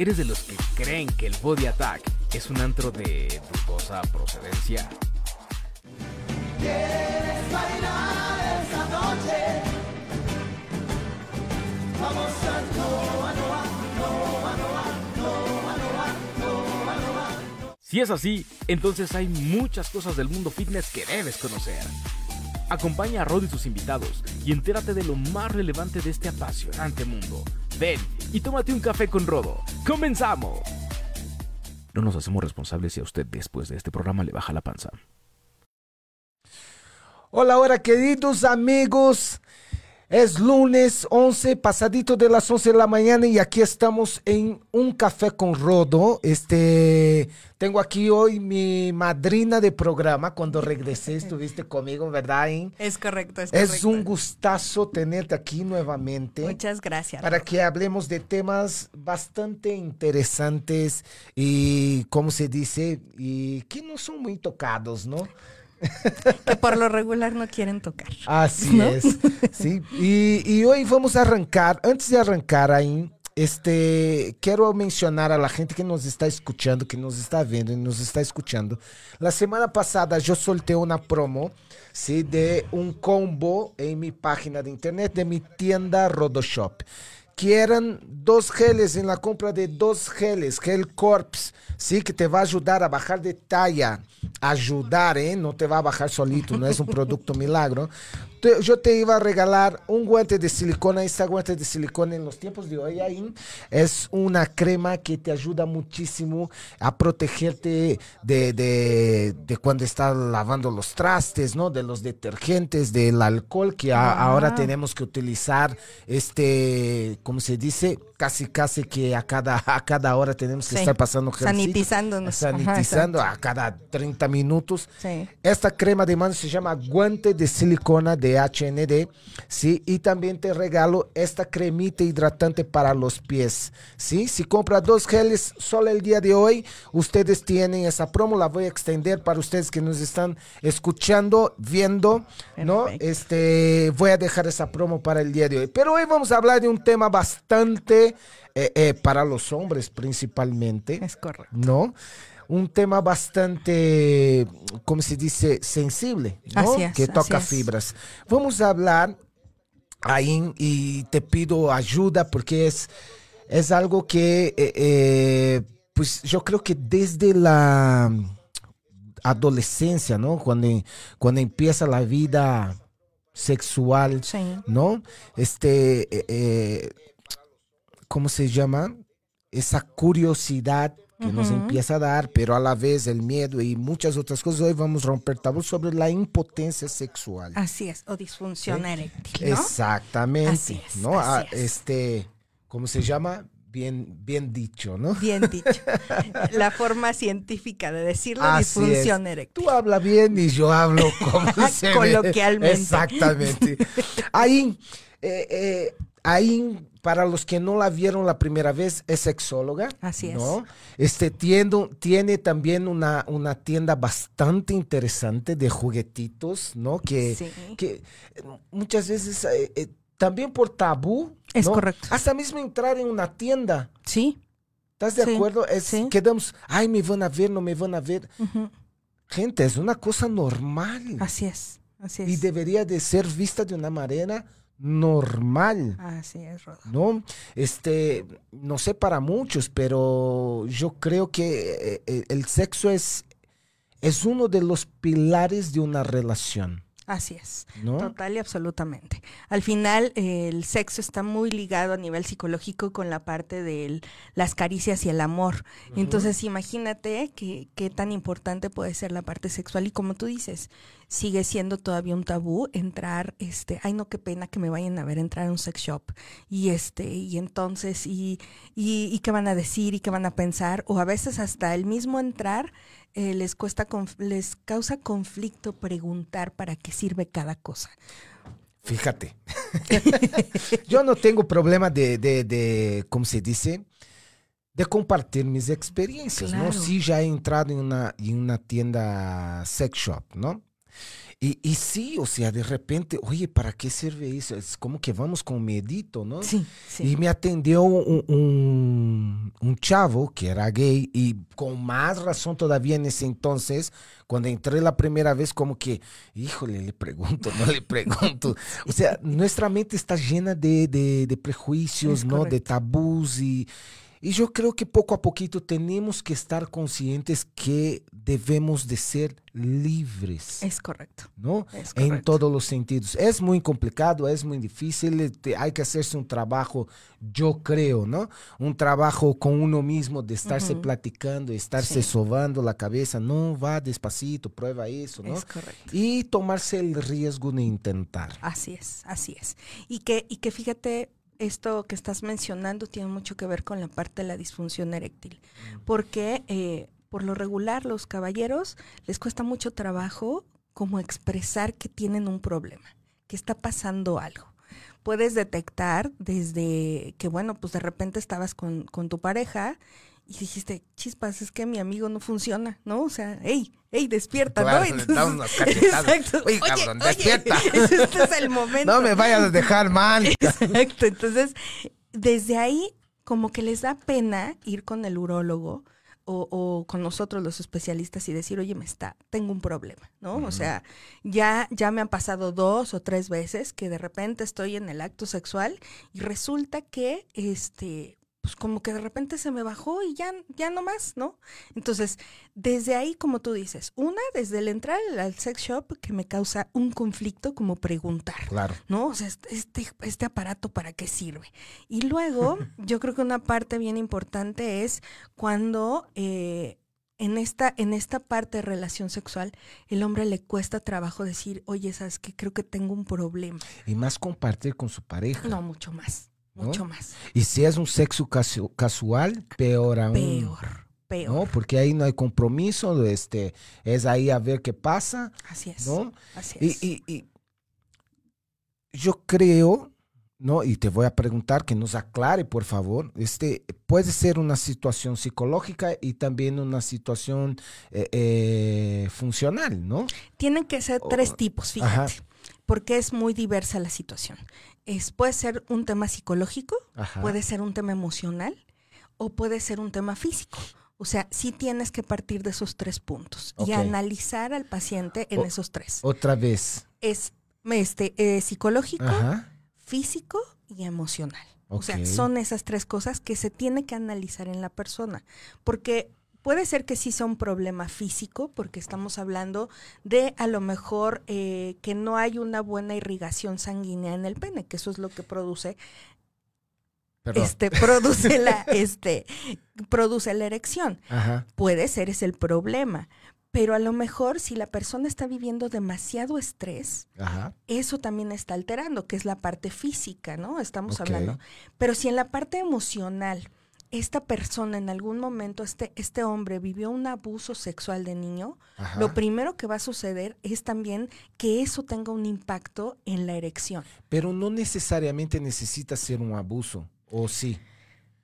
¿Eres de los que creen que el Body Attack es un antro de dudosa procedencia? ¿Quieres bailar esta noche? Vamos a Noa, Noa, Noa, Noa, Noa, Noa, Noa. Si es así, entonces hay muchas cosas del mundo fitness que debes conocer. Acompaña a Rod y sus invitados y entérate de lo más relevante de este apasionante mundo. Ven y tómate un café con Rodo. ¡Comenzamos! No nos hacemos responsables si a usted después de este programa le baja la panza. Hola, hola, queridos amigos. Es lunes 11, pasadito de las 11 de la mañana y aquí estamos en un café con Rodo. Este, tengo aquí hoy mi madrina de programa. Cuando regresé estuviste conmigo, ¿verdad? In? Es correcto, es, Es correcto. un gustazo tenerte aquí nuevamente. Muchas gracias. Para que hablemos de temas bastante interesantes y, ¿cómo se dice? Y que no son muy tocados, ¿no? Que por lo regular no quieren tocar. Así ¿No? es. Sí. Y, y hoy vamos a arrancar. Antes de arrancar ahí, este, quiero mencionar a la gente que nos está escuchando, que nos está viendo y nos está escuchando. La semana pasada yo solté una promo, sí, de un combo en mi página de internet de mi tienda Rodoshop. Que eran dos geles en la compra de dos geles, Gel Corps, sí, que te va a ayudar a bajar de talla. Ayudar, ¿eh? No te va a bajar solito, no es un producto milagro. Te- yo te iba a regalar un guante de silicona. Esta guante de silicona en los tiempos de hoy ahí, es una crema que te ayuda muchísimo a protegerte de, de- de cuando estás lavando los trastes, ¿no? De los detergentes, del alcohol que a- ahora tenemos que utilizar, este, ¿cómo se dice? Casi, casi que a cada, a cada hora tenemos que Sí. estar pasando. Sanitizándonos. Sanitizando a cada 30 minutos. Sí. Esta crema de mano se llama guante de silicona de HND, ¿sí? Y también te regalo esta cremita hidratante para los pies, ¿sí? Si compra dos geles solo el día de hoy, ustedes tienen esa promo, la voy a extender para ustedes que nos están escuchando, viendo, ¿no? Perfecto. Este, voy a dejar esa promo para el día de hoy. Pero hoy vamos a hablar de un tema bastante, eh, eh, para los hombres principalmente. Es correcto. ¿no? Un tema bastante, ¿cómo se dice? Sensible, ¿no? Así es, que toca así es. fibras. Vamos a hablar ahí y te pido ayuda porque es, es algo que, eh, eh, pues yo creo que desde la adolescencia, ¿no? Cuando, cuando empieza la vida sexual, Sí. ¿no? Este, eh, eh, ¿cómo se llama? Esa curiosidad que nos empieza a dar, pero a la vez el miedo y muchas otras cosas. Hoy vamos a romper tabú sobre la impotencia sexual. Así es. O disfunción eréctil, ¿no? Exactamente, Así es, ¿no? así Ah, es. Este, ¿cómo se llama? Bien, bien dicho, ¿no? Bien dicho. La forma científica de decirlo, Así disfunción es. eréctil. Tú hablas bien y yo hablo como se ve. Coloquialmente. Exactamente. Ahí, eh, eh, ahí, para los que no la vieron la primera vez, es sexóloga. Así es. ¿no? Este tiendo- tiene también una, una tienda bastante interesante de juguetitos, ¿no? Que, Sí. que eh, muchas veces eh, eh, también por tabú. Es ¿no? correcto. Hasta mismo entrar en una tienda. Sí. ¿Estás de Sí, acuerdo? Es, sí. Quedamos, ay, me van a ver, no me van a ver. Gente, es una cosa normal. Así es. Así es. Y debería de ser vista de una manera normal. Así es, Rodo. ¿No? Este, no sé para muchos, pero yo creo que eh, eh, el sexo es, es uno de los pilares de una relación, Así es. ¿no? Total y absolutamente. Al final, eh, el sexo está muy ligado a nivel psicológico con la parte de las caricias y el amor. Entonces, imagínate que- qué tan importante puede ser la parte sexual. Y como tú dices, sigue siendo todavía un tabú entrar, este, ay no, qué pena que me vayan a ver entrar a un sex shop. Y este, y entonces, y, y, y qué van a decir y qué van a pensar. O a veces hasta el mismo entrar eh, les cuesta, les causa conflicto preguntar para qué sirve cada cosa. Fíjate. Yo no tengo problema de, de, de, ¿cómo se dice? De compartir mis experiencias, ¿no? Sí, ya he entrado en una, en una tienda sex shop, ¿no? Y, y sí, o sea, de repente, oye, ¿para qué sirve eso? Es como que vamos con medito, ¿no? Sí, sí. Y me atendió un, un, un chavo que era gay y con más razón todavía en ese entonces, cuando entré la primera vez, como que, híjole, le pregunto, no le pregunto. O sea, nuestra mente está llena de, de, de prejuicios, Es ¿no? De correcto. tabús y, y yo creo que poco a poquito tenemos que estar conscientes que debemos de ser libres. Es correcto. ¿no? Es En todos los sentidos. Es muy complicado, es muy difícil, eh, te- hay que hacerse un trabajo, yo creo, ¿no? Un trabajo con uno mismo, de estarse Ujú. platicando, estarse Sí. sobando la cabeza, no, va despacito, prueba eso, ¿no? Es correcto. Y tomarse el riesgo de intentar. Así es, así es. Y que, y que fíjate, esto que estás mencionando tiene mucho que ver con la parte de la disfunción eréctil. Porque eh, por lo regular los caballeros les cuesta mucho trabajo como expresar que tienen un problema, que está pasando algo. Puedes detectar desde que, bueno, pues de repente estabas con, con tu pareja y dijiste, chispas, es que mi amigo no funciona, ¿no? O sea, hey, hey, despierta, Claro, ¿no? le damos unas cachetadas. Exacto. Oye, cabrón, despierta. Este es el momento. No me vayas a dejar mal. Exacto. Entonces, desde ahí, como que les da pena ir con el urólogo o, o con nosotros los especialistas y decir, oye, me está, tengo un problema, ¿no? O sea, ya, ya me han pasado dos o tres veces que de repente estoy en el acto sexual y resulta que, este, pues como que de repente se me bajó y ya, ya no más, ¿no? Entonces, desde ahí, como tú dices, una, desde el entrar al sex shop, que me causa un conflicto como preguntar. Claro. ¿no? O sea, este, este, aparato para qué sirve. Y luego, yo creo que una parte bien importante es cuando eh, en, esta, en esta parte de relación sexual, el hombre le cuesta trabajo decir, oye, ¿sabes qué? Creo que tengo un problema. Y más compartir con su pareja. No, mucho más, ¿No? mucho más. Y si es un sexo casu- casual, peor aún. Peor, peor. ¿no? Porque ahí no hay compromiso, este, es ahí a ver qué pasa, Así es. ¿no? Así Y, es. y- y yo creo, ¿no? Y te voy a preguntar que nos aclare, por favor, este, puede ser una situación psicológica y también una situación eh, eh, funcional, ¿no? Tienen que ser tres tipos, fíjate. ajá. Porque es muy diversa la situación. Es, puede ser un tema psicológico, Ajá. puede ser un tema emocional o puede ser un tema físico. O sea, sí tienes que partir de esos tres puntos y analizar al paciente en O- esos tres. Otra vez. Es este, eh, psicológico, Ajá. físico y emocional. O sea, son esas tres cosas que se tiene que analizar en la persona. Porque puede ser que sí sea un problema físico, porque estamos hablando de a lo mejor eh, que no hay una buena irrigación sanguínea en el pene, que eso es lo que produce Perdón. este produce la este produce la erección. Ajá. Puede ser es el problema, pero a lo mejor si la persona está viviendo demasiado estrés, Ajá. eso también está alterando, que es la parte física, ¿no? Estamos hablando. Pero si en la parte emocional esta persona en algún momento, este, este hombre vivió un abuso sexual de niño, Ajá. lo primero que va a suceder es también que eso tenga un impacto en la erección. Pero no necesariamente necesita ser un abuso, ¿o sí?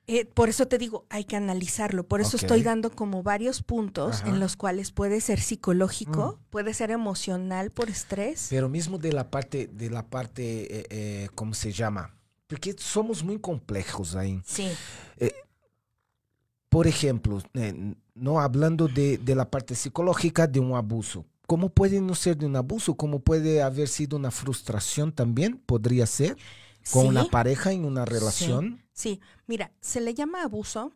Eh, por eso te digo, hay que analizarlo. Por eso estoy dando como varios puntos Ajá. en los cuales puede ser psicológico, Mm. puede ser emocional por estrés. Pero mismo de la parte, de la parte, eh, eh, ¿cómo se llama? Porque somos muy complejos ahí. Sí, Por ejemplo, eh, no hablando de, de la parte psicológica de un abuso. ¿Cómo puede no ser de un abuso? ¿Cómo puede haber sido una frustración también? ¿Podría ser? Con Sí. una pareja en una relación. sí. Mira, se le llama abuso.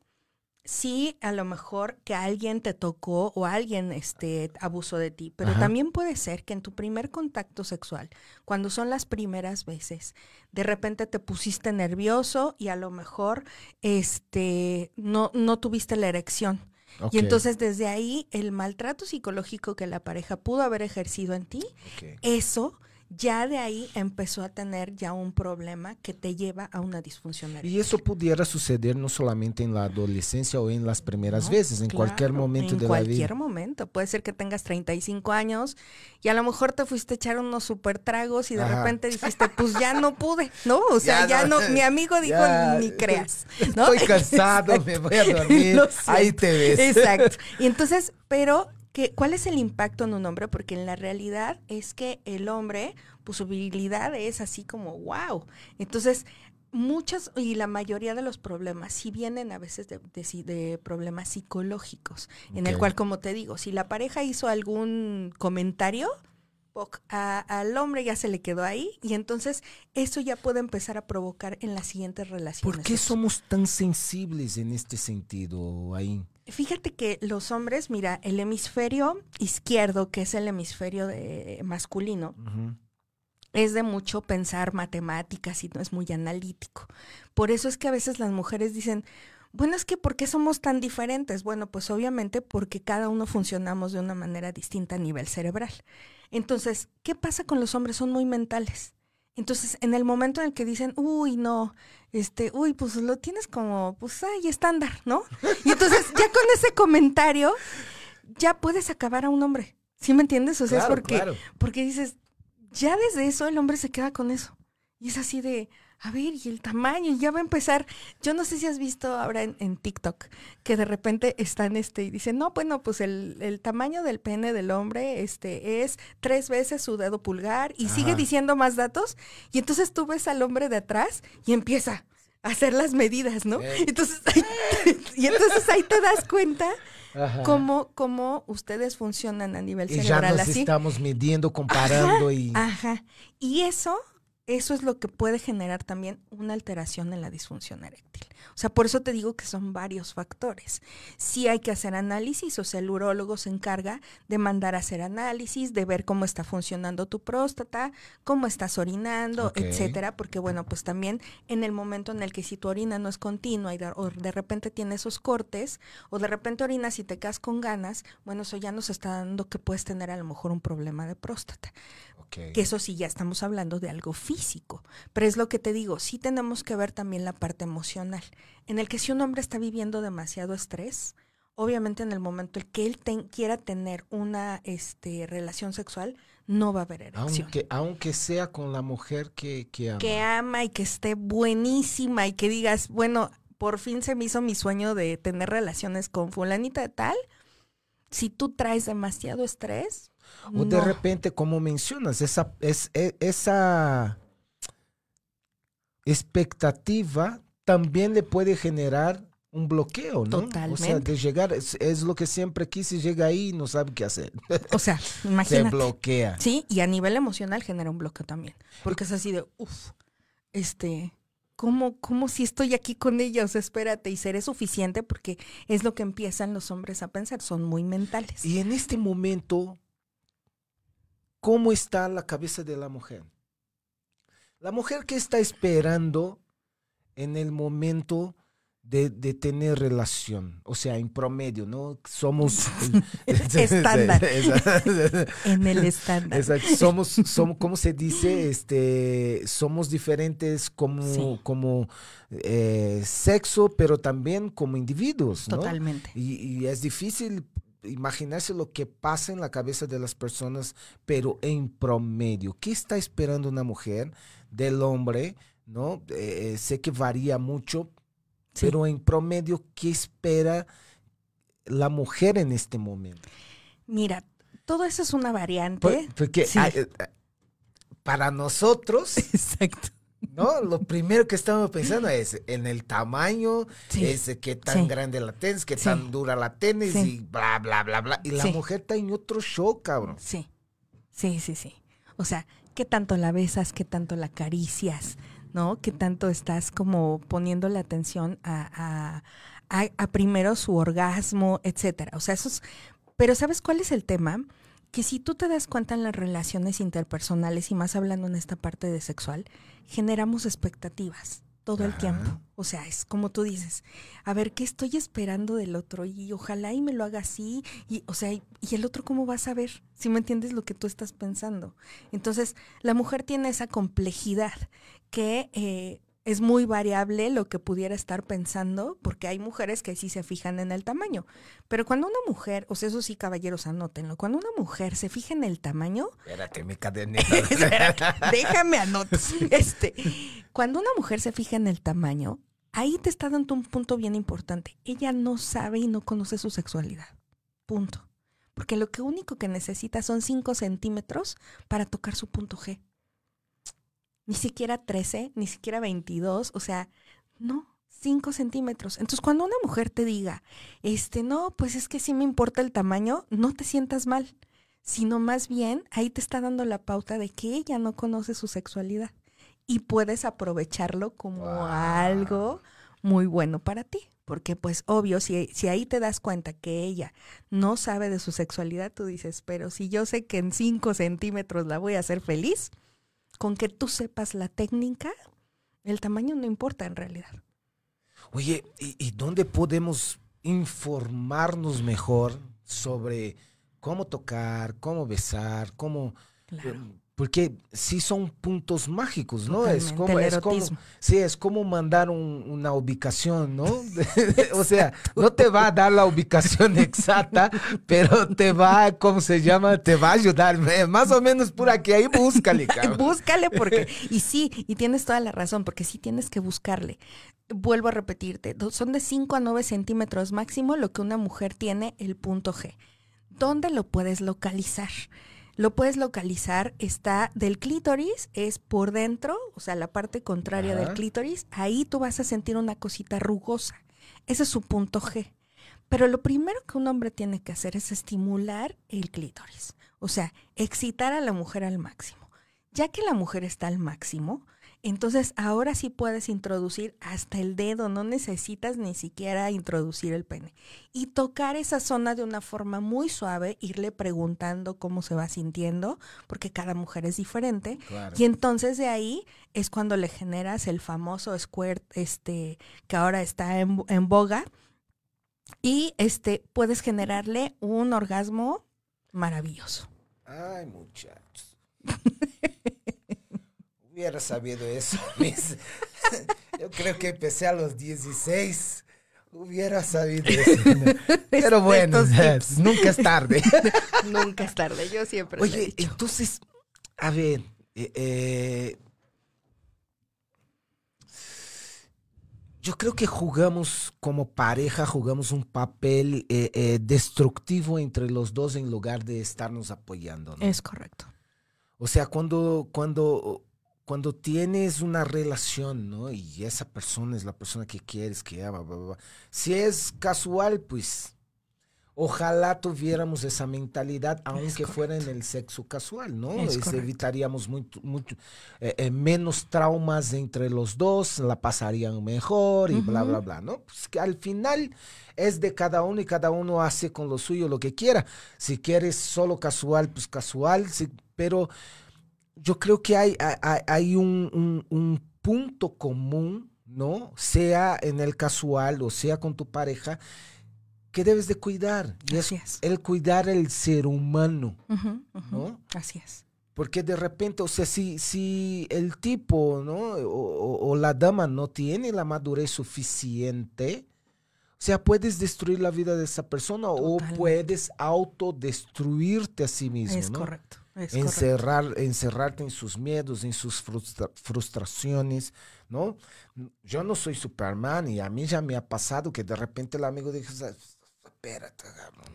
Sí, a lo mejor que alguien te tocó o alguien este, abusó de ti, pero Ajá. también puede ser que en tu primer contacto sexual, cuando son las primeras veces, de repente te pusiste nervioso y a lo mejor este, no, no tuviste la erección. Y entonces desde ahí el maltrato psicológico que la pareja pudo haber ejercido en ti, eso ya de ahí empezó a tener ya un problema que te lleva a una disfunción eréctil. Y eso pudiera suceder no solamente en la adolescencia o en las primeras No, veces, en cualquier momento en de la cualquier vida. momento. Puede ser que tengas 35 años y a lo mejor te fuiste a echar unos super tragos y de Ajá. repente dijiste, pues ya no pude, ¿no? O sea, Ya ya, no- no, mi amigo dijo, ya, ni creas, ¿no? Estoy cansado, me voy a dormir. Ahí te ves. Exacto. Y entonces, pero que, ¿cuál es el impacto en un hombre? Porque en la realidad es que el hombre, pues su virilidad es así como wow. Entonces, muchos y la mayoría de los problemas sí vienen a veces de, de si- de problemas psicológicos, en el cual, como te digo, si la pareja hizo algún comentario, a- al hombre ya se le quedó ahí y entonces eso ya puede empezar a provocar en las siguientes relaciones. ¿Por qué somos tan sensibles en este sentido, ahí? Fíjate que los hombres, mira, el hemisferio izquierdo, que es el hemisferio de- masculino, es de mucho pensar matemáticas y no es muy analítico. Por eso es que a veces las mujeres dicen, bueno, es que ¿por qué somos tan diferentes? Bueno, pues obviamente porque cada uno funcionamos de una manera distinta a nivel cerebral. Entonces, ¿qué pasa con los hombres? Son muy mentales. Entonces, en el momento en el que dicen, uy, no, este, uy, pues lo tienes como, pues, ay, estándar, ¿no? Y entonces, ya con ese comentario, ya puedes acabar a un hombre. ¿Sí me entiendes? O sea, Claro, es porque, claro. porque dices, ya desde eso el hombre se queda con eso. Y es así de, a ver, y el tamaño, y ya va a empezar. Yo no sé si has visto ahora en, en TikTok que de repente están este y dicen, no, bueno, pues el, el tamaño del pene del hombre este es tres veces su dedo pulgar y sigue diciendo más datos. Y entonces tú ves al hombre de atrás y empieza a hacer las medidas, ¿no? Entonces, y entonces ahí te das cuenta Ajá. cómo, cómo ustedes funcionan a nivel Y ya cerebral nos así. estamos midiendo, comparando y... Ajá. Y eso, eso es lo que puede generar también una alteración en la disfunción eréctil. O sea, por eso te digo que son varios factores. Sí hay que hacer análisis, o sea, el urólogo se encarga de mandar a hacer análisis, de ver cómo está funcionando tu próstata, cómo estás orinando, etcétera, porque bueno, pues también en el momento en el que si tu orina no es continua y de, o de repente tiene esos cortes, o de repente orinas y te quedas con ganas, bueno, eso ya nos está dando que puedes tener a lo mejor un problema de próstata Que eso sí ya estamos hablando de algo físico. Pero es lo que te digo, sí tenemos que ver también la parte emocional, en el que si un hombre está viviendo demasiado estrés, obviamente en el momento en que él ten- quiera tener una este, relación sexual, no va a haber erección. Aunque, aunque sea con la mujer que, que ama. Que ama y que esté buenísima y que digas, bueno, por fin se me hizo mi sueño de tener relaciones con fulanita de tal. Si tú traes demasiado estrés, O de repente, como mencionas, esa, es, e- esa expectativa también le puede generar un bloqueo, ¿no? O sea, Totalmente. de llegar, es, es lo que siempre quise, llega ahí y no sabe qué hacer. o sea, Se imagínate. bloquea. Sí, y a nivel emocional genera un bloqueo también. Porque es así de, uff, este, ¿cómo, ¿cómo si estoy aquí con ella? O sea, espérate, y seré suficiente porque es lo que empiezan los hombres a pensar, son muy mentales. Y en este momento, ¿cómo está la cabeza de la mujer? La mujer que está esperando en el momento de, de tener relación, o sea, en promedio, ¿no? Somos... Estándar. En el estándar. Exacto. Somos, somos, ¿cómo se dice? Este, somos diferentes como, Sí. como eh, sexo, pero también como individuos, ¿no? Totalmente. Y, y es difícil imaginarse lo que pasa en la cabeza de las personas, pero en promedio. ¿Qué está esperando una mujer del hombre? ¿No? Eh, sé que varía mucho, Sí. pero en promedio, ¿qué espera la mujer en este momento? Mira, todo eso es una variante. Por- porque Sí. eh, para nosotros, Exacto. ¿No? Lo primero que estamos pensando es en el tamaño, Sí. es qué tan Sí. grande la tenis, qué Sí. tan dura la tenis y bla, bla, bla, bla. Y la mujer está en otro show, cabrón. Sí, sí, sí, sí. O sea, ¿qué tanto la besas? ¿Qué tanto la acaricias? ¿No? ¿Qué tanto estás como poniendo la atención a, a- a- a primero su orgasmo, etcétera? O sea, eso es... Pero ¿sabes cuál es el tema? Que si tú te das cuenta en las relaciones interpersonales y más hablando en esta parte de sexual, generamos expectativas todo el tiempo. O sea, es como tú dices, a ver, ¿qué estoy esperando del otro? Y ojalá y me lo haga así. Y, o sea, y, y el otro cómo va a saber? Si me entiendes lo que tú estás pensando. Entonces, la mujer tiene esa complejidad que eh, es muy variable lo que pudiera estar pensando, porque hay mujeres que sí se fijan en el tamaño. Pero cuando una mujer, o sea, eso sí, caballeros, anótenlo, cuando una mujer se fija en el tamaño, Espérate, mi cadenita. Déjame anotar. Este, cuando una mujer se fija en el tamaño, ahí te está dando un punto bien importante. Ella no sabe y no conoce su sexualidad. Punto. porque lo que único que necesita son 5 centímetros para tocar su punto G. Ni siquiera 13, ni siquiera 22, o sea, no, 5 centímetros. Entonces, cuando una mujer te diga, este, no, pues es que sí me importa el tamaño, no te sientas mal, sino más bien ahí te está dando la pauta de que ella no conoce su sexualidad y puedes aprovecharlo como Wow. algo muy bueno para ti. Porque pues obvio, si, si ahí te das cuenta que ella no sabe de su sexualidad, tú dices, pero si yo sé que en 5 centímetros la voy a hacer feliz, con que tú sepas la técnica, el tamaño no importa en realidad. Oye, ¿y, y dónde podemos informarnos mejor sobre cómo tocar, cómo besar, cómo... Claro. Porque sí son puntos mágicos, ¿no? Es como, es como, sí, es como mandar un- una ubicación, ¿no? o sea, no te va a dar la ubicación exacta, pero te va, ¿cómo se llama? Te va a ayudar. eh, Más o menos por aquí, ahí búscale, cabrón. Búscale porque, y sí, y tienes toda la razón, porque sí tienes que buscarle. Vuelvo a repetirte, son de 5 a 9 centímetros máximo lo que una mujer tiene el punto G. ¿Dónde lo puedes localizar? Lo puedes localizar, está del clítoris, es por dentro, o sea, la parte contraria Ajá. del clítoris, ahí tú vas a sentir una cosita rugosa. Ese es su punto G. Pero lo primero que un hombre tiene que hacer es estimular el clítoris, o sea, excitar a la mujer al máximo. Ya que la mujer está al máximo, entonces ahora sí puedes introducir hasta el dedo, no necesitas ni siquiera introducir el pene. Y tocar esa zona de una forma muy suave, irle preguntando cómo se va sintiendo, porque cada mujer es diferente. Claro. Y entonces de ahí es cuando le generas el famoso squirt, este, que ahora está en, en boga. Y este, puedes generarle un orgasmo maravilloso. Ay, muchachos. Hubiera sabido eso. mis- Yo creo que empecé a los 16. Hubiera sabido eso. Pero bueno, nunca es tarde. Nunca es tarde, yo siempre lo he Oye, dicho. entonces, a ver, eh, eh, yo creo que jugamos como pareja, jugamos un papel eh, eh, destructivo entre los dos en lugar de estarnos apoyando. ¿no? Es correcto. O sea, cuando, cuando, cuando tienes una relación, ¿no? Y esa persona es la persona que quieres, que ama, bla, bla, bla. Si es casual, pues ojalá tuviéramos esa mentalidad, aunque fuera en el sexo casual, ¿no? Es Es- correcto. evitaríamos mucho, mucho, eh, eh, menos traumas entre los dos, la pasarían mejor y bla, Ujú. bla, bla, ¿no? Pues que al final es de cada uno y cada uno hace con lo suyo lo que quiera. Si quieres solo casual, pues casual, sí, pero yo creo que hay, hay- un, un- un punto común, ¿no? Sea en el casual o sea con tu pareja, que debes de cuidar. Y Así es. el cuidar el ser humano. ¿no? Así es. Porque de repente, o sea, si, si el tipo, ¿no? O, la dama no tiene la madurez suficiente, o sea, puedes destruir la vida de esa persona o puedes autodestruirte a sí mismo, es ¿no? correcto. Es correcto. encerrar, encerrarte en sus miedos, en sus frustra- frustraciones, ¿no? Yo no soy Superman y a mí ya me ha pasado que de repente el amigo dice, espérate,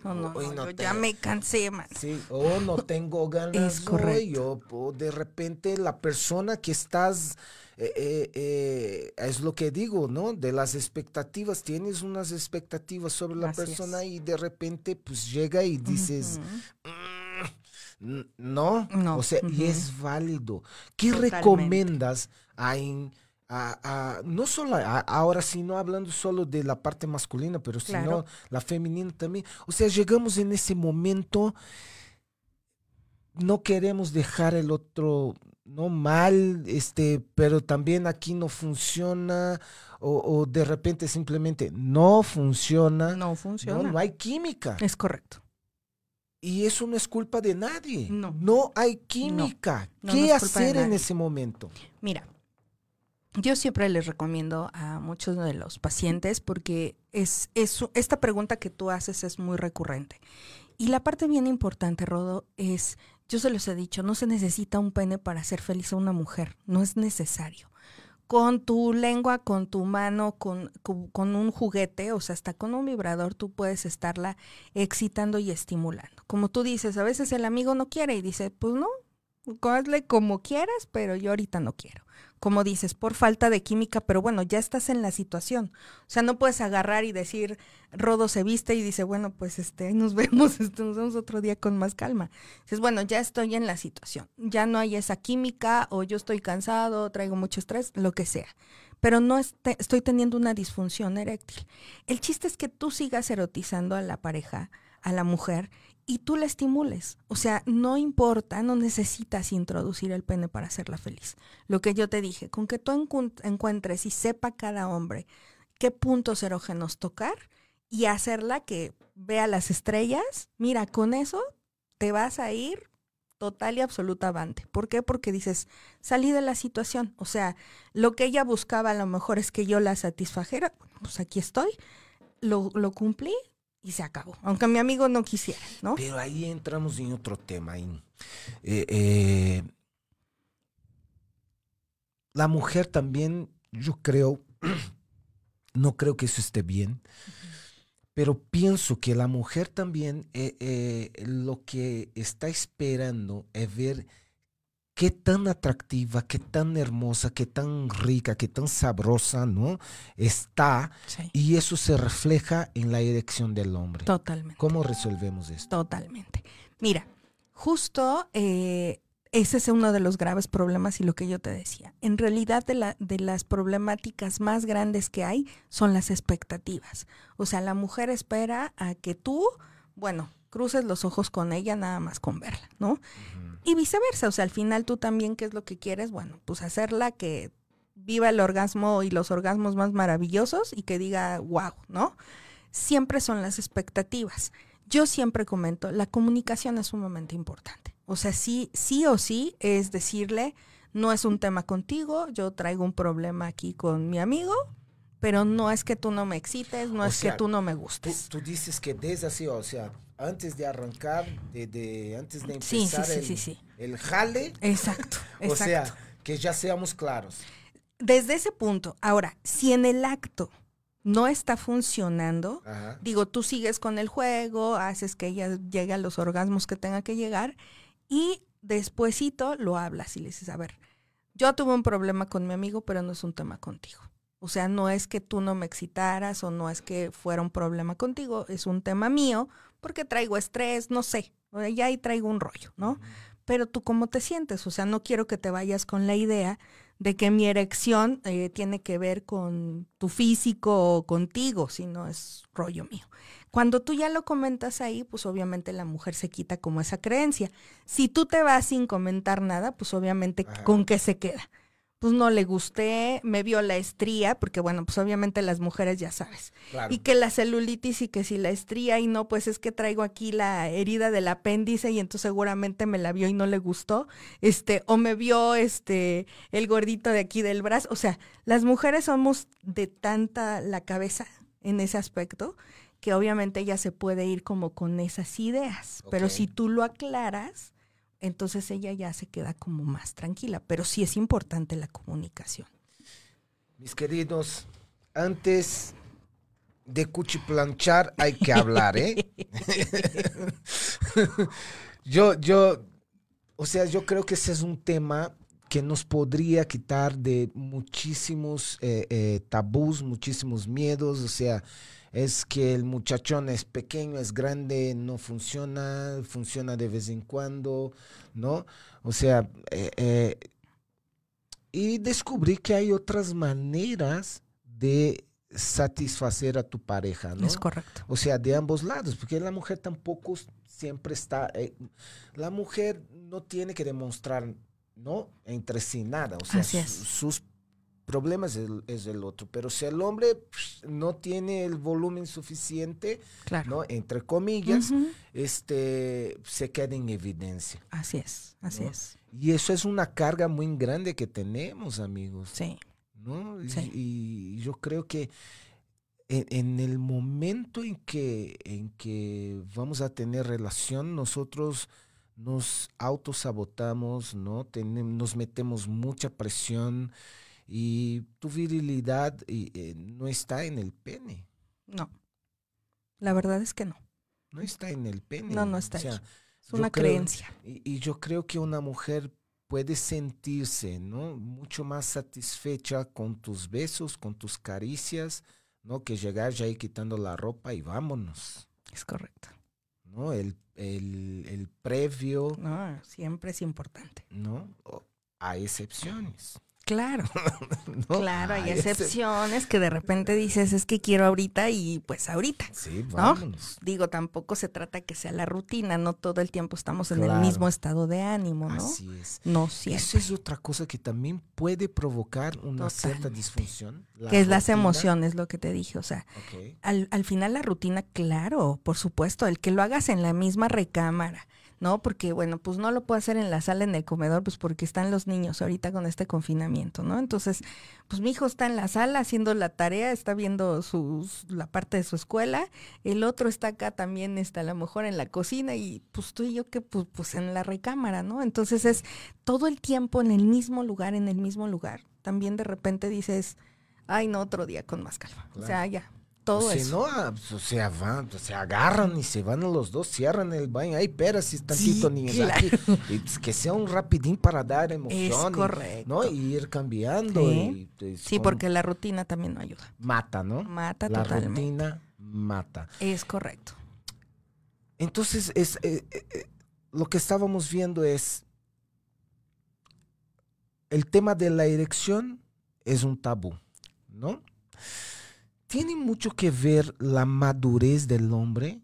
No, no, hoy no, no yo te- ya me cansé, man. Sí, o no tengo ganas Es correcto. hoy, o, o de repente la persona que estás, eh, eh, eh, es lo que digo, ¿no? De las expectativas, tienes unas expectativas sobre la Así persona es. y de repente pues llega y dices, Ujú. "Mm, n- no, No, o sea, y es válido. ¿Qué Totalmente. recomiendas a, en- a- a- no solo a- ahora, sino hablando solo de la parte masculina, pero sino la femenina también? O sea, llegamos en ese momento, no queremos dejar el otro no mal, este, pero también aquí no funciona, o, o de repente simplemente no funciona, no, No funciona. no hay química. Es correcto. Y eso no es culpa de nadie. No. hay química. No, ¿Qué no hacer en ese momento? Mira, yo siempre les recomiendo a muchos de los pacientes porque es, es esta pregunta que tú haces es muy recurrente. Y la parte bien importante, Rodo, es, yo se los he dicho, no se necesita un pene para hacer feliz a una mujer, no es necesario. Con tu lengua, con tu mano, con, con, un juguete, o sea, hasta con un vibrador, tú puedes estarla excitando y estimulando. Como tú dices, a veces el amigo no quiere y dice, pues no, hazle como quieras, pero yo ahorita no quiero. Como dices, por falta de química, pero bueno, ya estás en la situación. O sea, no puedes agarrar y decir, Rodo se viste y dice, bueno, pues este, nos vemos, este, nos vemos otro día con más calma. Dices, bueno, ya estoy en la situación. Ya no hay esa química, o yo estoy cansado, traigo mucho estrés, lo que sea. Pero no estoy teniendo una disfunción eréctil. El chiste es que tú sigas erotizando a la pareja, a la mujer, y tú la estimules. O sea, no importa, no necesitas introducir el pene para hacerla feliz. Lo que yo te dije, con que tú encuentres y sepa cada hombre qué puntos erógenos tocar y hacerla que vea las estrellas, mira, con eso te vas a ir total y absolutamente. ¿Por qué? Porque dices, salí de la situación. O sea, lo que ella buscaba a lo mejor es que yo la satisfajera. Pues aquí estoy, lo, lo cumplí y se acabó. Aunque mi amigo no quisiera, ¿no? Pero ahí entramos en otro tema. Eh, eh, la mujer también, yo creo, no creo que eso esté bien, pero pienso que la mujer también eh, lo que está esperando es ver qué tan atractiva, qué tan hermosa, qué tan rica, qué tan sabrosa, ¿no? Está Sí. y eso se refleja en la erección del hombre. Totalmente. ¿Cómo resolvemos esto? Totalmente. Mira, justo eh, ese es uno de los graves problemas y lo que yo te decía. En realidad de, la- de las problemáticas más grandes que hay son las expectativas. O sea, la mujer espera a que tú, bueno, cruces los ojos con ella nada más con verla, ¿no? Y viceversa, o sea, al final tú también, ¿qué es lo que quieres? Bueno, pues hacerla que viva el orgasmo y los orgasmos más maravillosos y que diga, wow, ¿no? Siempre son las expectativas. Yo siempre comento, la comunicación es sumamente importante. O sea, sí, sí o sí es decirle, no es un tema contigo, yo traigo un problema aquí con mi amigo, pero no es que tú no me excites, no O es sea, que tú no me Tú, gustes. tú dices que desde así, o sea, antes de arrancar, de, de- antes de empezar sí, el, sí, sí. el jale, Exacto, o sea, que ya seamos claros. Desde ese punto, ahora, si en el acto no está funcionando, Ajá. digo, tú sigues con el juego, haces que ella llegue a los orgasmos que tenga que llegar y despuesito lo hablas y le dices, a ver, yo tuve un problema con mi amigo, pero no es un tema contigo. O sea, no es que tú no me excitaras o no es que fuera un problema contigo, es un tema mío porque traigo estrés, no sé, ya ahí traigo un rollo, ¿no? Pero tú cómo te sientes, o sea, no quiero que te vayas con la idea de que mi erección eh, tiene que ver con tu físico o contigo, sino es rollo mío. Cuando tú ya lo comentas ahí, pues obviamente la mujer se quita como esa creencia. Si tú te vas sin comentar nada, pues obviamente Ajá. con qué se queda. Pues no le gusté, me vio la estría, porque bueno, pues obviamente las mujeres ya sabes. Claro. Y que la celulitis y que si la estría y no, pues es que traigo aquí la herida del apéndice y entonces seguramente me la vio y no le gustó. Este, o me vio este el gordito de aquí del brazo. O sea, las mujeres somos de tanta la cabeza en ese aspecto que obviamente ella se puede ir como con esas ideas. Pero si tú lo aclaras, entonces ella ya se queda como más tranquila. Pero sí es importante la comunicación. Mis queridos, antes de cuchiplanchar hay que hablar, ¿eh? yo, yo, o sea, yo creo que ese es un tema que nos podría quitar de muchísimos eh, eh, tabús, muchísimos miedos, o sea, es que el muchachón es pequeño, es grande, no funciona, funciona de vez en cuando, ¿no? O sea, eh, eh, y descubrí que hay otras maneras de satisfacer a tu pareja, ¿no? Es correcto. O sea, de ambos lados, porque la mujer tampoco siempre está, eh, la mujer no tiene que demostrar, ¿no? Entre sí nada, o sea, Así es. su- sus problemas es el, es el otro, pero si el hombre psh, no tiene el volumen suficiente, Claro. ¿no? Entre comillas, Ujú. este, se queda en evidencia. Así es, así ¿no? es. Y eso es una carga muy grande que tenemos, amigos. Sí. ¿no? Y- Sí. Y, yo creo que en, en el momento en que, en que vamos a tener relación, nosotros nos autosabotamos, ¿no? Tenem- nos metemos mucha presión Y tu virilidad eh, no está en el pene. No. La verdad es que no. No está en el pene. No, no está O sea. Es una creo- creencia. Y, y yo creo que una mujer puede sentirse, ¿no? Mucho más satisfecha con tus besos, con tus caricias, ¿no? Que llegar ya ahí quitando la ropa y vámonos, Es correcto. ¿no? El, el, el previo, No, siempre es importante. ¿no? O- Hay excepciones. Claro, ¿no? claro, hay Hay excep- excepciones que de repente dices, es que quiero ahorita y pues ahorita. Sí. Digo, tampoco se trata que sea la rutina, no todo el tiempo estamos en el mismo estado de ánimo, ¿no? Así es. No Eso siempre. es otra cosa que también puede provocar una cierta disfunción. la Que es las emociones, lo que te dije, o sea, al, al final la rutina, claro, por supuesto, el que lo hagas en la misma recámara, ¿no? Porque, bueno, pues no lo puedo hacer en la sala, en el comedor, pues porque están los niños ahorita con este confinamiento, ¿no? Entonces, pues mi hijo está en la sala haciendo la tarea, está viendo sus, la parte de su escuela, el otro está acá también, está a lo mejor en la cocina y pues tú y yo que pues, pues en la recámara, ¿no? Entonces es todo el tiempo en el mismo lugar, en el mismo lugar. También de repente dices, ay, no, otro día con más calma. O sea, ya, todo si eso. no, ah, pues, o sea, van, pues, se agarran y se van los dos, cierran el baño. Ay, espera, si es tantito Sí, niños claro. aquí. Y, pues, que sea un rapidín para dar emoción. y- correcto. ¿no? Y ir cambiando. Sí. y, pues, Sí, con- porque la rutina también no ayuda. Mata, ¿no? Mata La totalmente. rutina mata. Es correcto. Entonces, es, eh, eh, eh, lo que estábamos viendo es. El tema de la erección es un tabú, ¿no? Tiene mucho que ver la madurez del hombre.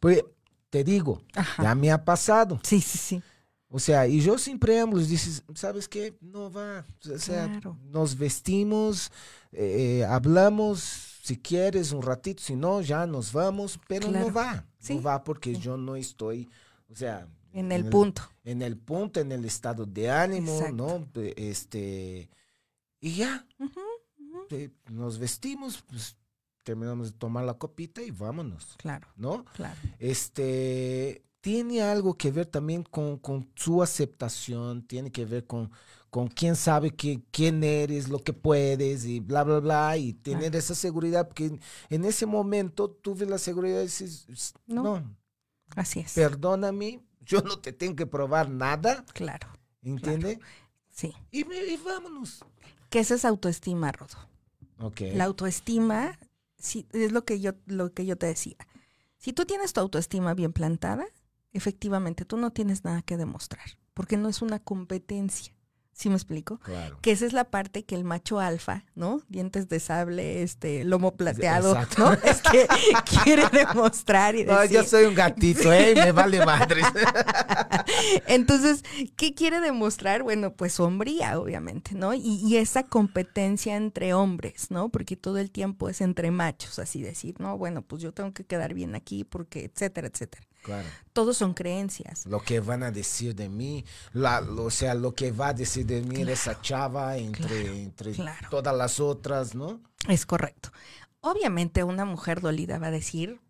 Porque, te digo, Ajá. ya me ha pasado. Sí, sí, sí. O sea, y yo sin preámbulos, dices, ¿sabes qué? No va. O sea, Claro. nos vestimos, eh, hablamos, si quieres, un ratito, si no, ya nos vamos, pero Claro. no va. Sí. No va porque Sí. yo no estoy, o sea, En el punto. en el punto, en el estado de ánimo, Exacto. ¿no? Este, y ya. Eh, nos vestimos, pues terminamos de tomar la copita y vámonos, Claro, ¿no? claro. este tiene algo que ver también con, con su aceptación, tiene que ver con, con quién sabe que, quién eres, lo que puedes y bla, bla, bla, y tener esa seguridad, porque en, en ese momento tuve la seguridad de decir, "S- No. no, Así es. perdóname, yo no te tengo que probar nada, Claro. ¿entiende? Sí. Y, y vámonos. Esa es autoestima, Rodo. La autoestima sí, es lo que yo lo que yo te decía. Si tú tienes tu autoestima bien plantada, efectivamente tú no tienes nada que demostrar, porque no es una competencia. ¿Sí me explico? Claro. Que esa es la parte que el macho alfa, ¿no? Dientes de sable, este, lomo plateado, Exacto. ¿no? Es que quiere demostrar y No, decir. yo soy un gatito, ¿eh? Me vale madre. Entonces, ¿qué quiere demostrar? Bueno, pues hombría, obviamente, ¿no? Y, y esa competencia entre hombres, ¿no? Porque todo el tiempo es entre machos, así decir, ¿no? Bueno, pues yo tengo que quedar bien aquí porque, etcétera, etcétera. Claro. Todos son creencias. Lo que van a decir de mí, la, o sea, lo que va a decir de mí esa chava entre, claro, entre claro. todas las otras, ¿no? Es correcto. Obviamente una mujer dolida va a decir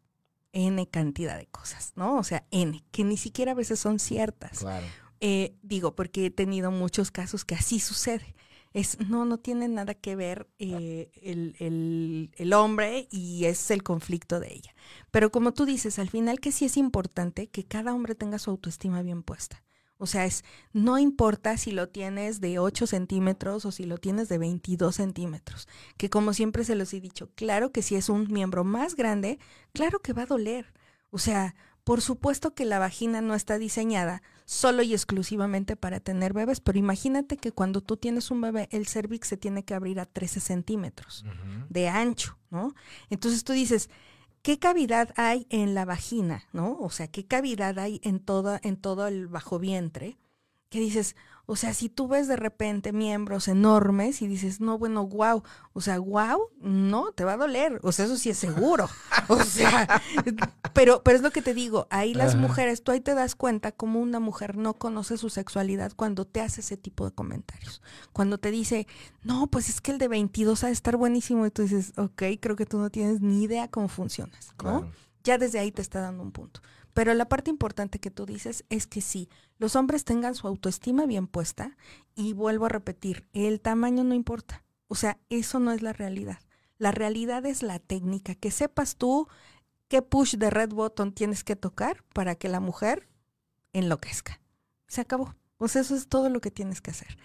N cantidad de cosas, ¿no? O sea, N, que ni siquiera a veces son ciertas. Claro. Eh, digo, porque he tenido muchos casos que así sucede. Es, no, no tiene nada que ver eh, el, el- el hombre y es el conflicto de ella. Pero como tú dices, al final que sí es importante que cada hombre tenga su autoestima bien puesta. O sea, es, no importa si lo tienes de 8 centímetros o si lo tienes de 22 centímetros. Que como siempre se los he dicho, claro que si es un miembro más grande, claro que va a doler. O sea, por supuesto que la vagina no está diseñada solo y exclusivamente para tener bebés, pero imagínate que cuando tú tienes un bebé, el cervix se tiene que abrir a 13 centímetros de ancho, ¿no? Entonces tú dices, ¿qué cavidad hay en la vagina, no? O sea, ¿qué cavidad hay en todo, en todo el bajo vientre? Que dices, o sea, si tú ves de repente miembros enormes y dices, no, bueno, wow, o sea, wow, no, te va a doler, o sea, eso sí es seguro, o sea, pero, pero es lo que te digo, ahí las Ajá. mujeres, tú ahí te das cuenta cómo una mujer no conoce su sexualidad cuando te hace ese tipo de comentarios, cuando te dice, no, pues es que el de 22 ha de estar buenísimo y tú dices, ok, creo que tú no tienes ni idea cómo funcionas, ¿no? Claro. Ya desde ahí te está dando un punto. Pero la parte importante que tú dices es que sí, los hombres tengan su autoestima bien puesta y vuelvo a repetir, el tamaño no importa. O sea, eso no es la realidad. La realidad es la técnica, que sepas tú qué push de red button tienes que tocar para que la mujer enloquezca. Se acabó. Pues eso es todo lo que tienes que hacer.